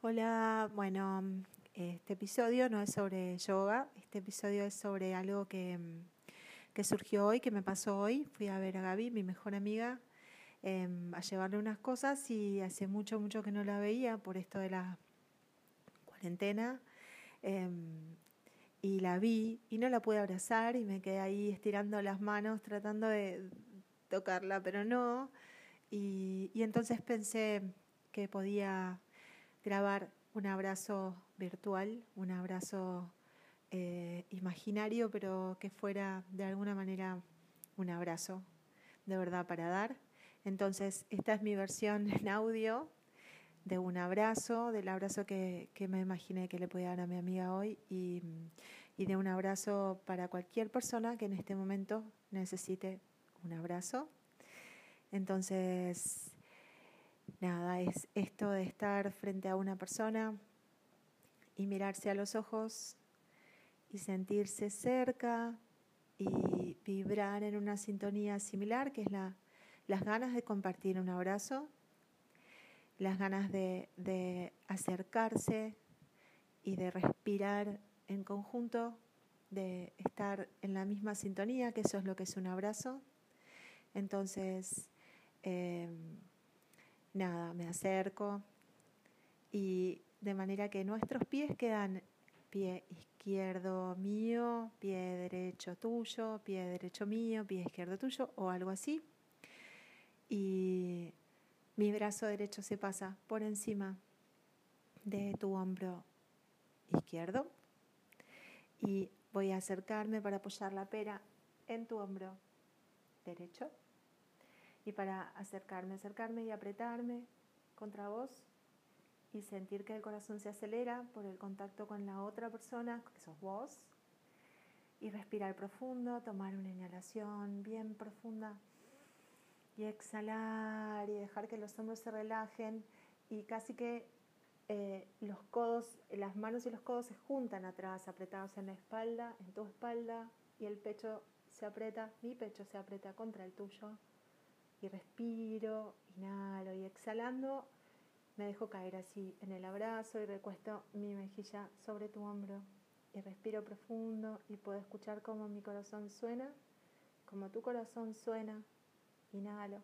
Hola, bueno, este episodio no es sobre yoga, este episodio es sobre algo que, que surgió hoy, que me pasó hoy. Fui a ver a Gaby, mi mejor amiga, em, a llevarle unas cosas y hace mucho, mucho que no la veía por esto de la cuarentena. Em, y la vi y no la pude abrazar y me quedé ahí estirando las manos tratando de tocarla, pero no. Y entonces pensé que podía grabar un abrazo virtual, un abrazo eh, imaginario, pero que fuera de alguna manera un abrazo de verdad para dar. Entonces, esta es mi versión en audio de un abrazo, del abrazo que, me imaginé que le podía dar a mi amiga hoy y de un abrazo para cualquier persona que en este momento necesite un abrazo. Entonces, nada, es esto de estar frente a una persona y mirarse a los ojos y sentirse cerca y vibrar en una sintonía similar, que es la, las ganas de compartir un abrazo, las ganas de, acercarse y de respirar en conjunto, de estar en la misma sintonía, que eso es lo que es un abrazo. Entonces, eh, nada, me acerco y de manera que nuestros pies quedan pie izquierdo mío, pie derecho tuyo, pie derecho mío, pie izquierdo tuyo o algo así. Y mi brazo derecho se pasa por encima de tu hombro izquierdo y voy a acercarme para apoyar la pera en tu hombro derecho y para acercarme, acercarme y apretarme contra vos y sentir que el corazón se acelera por el contacto con la otra persona, que sos vos, y respirar profundo, tomar una inhalación bien profunda y exhalar y dejar que los hombros se relajen y casi que eh, los codos, las manos y los codos se juntan atrás, apretados en la espalda, en tu espalda y el pecho se aprieta, mi pecho se aprieta contra el tuyo y respiro, inhalo y exhalando me dejo caer así en el abrazo y recuesto mi mejilla sobre tu hombro. Y respiro profundo y puedo escuchar cómo mi corazón suena, como tu corazón suena. Inhalo,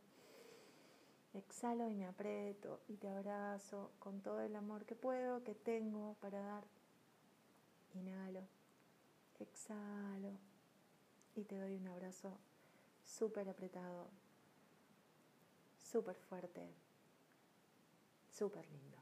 exhalo y me aprieto y te abrazo con todo el amor que puedo, que tengo para dar. Inhalo, exhalo. Y te doy un abrazo súper apretado súper fuerte, súper lindo.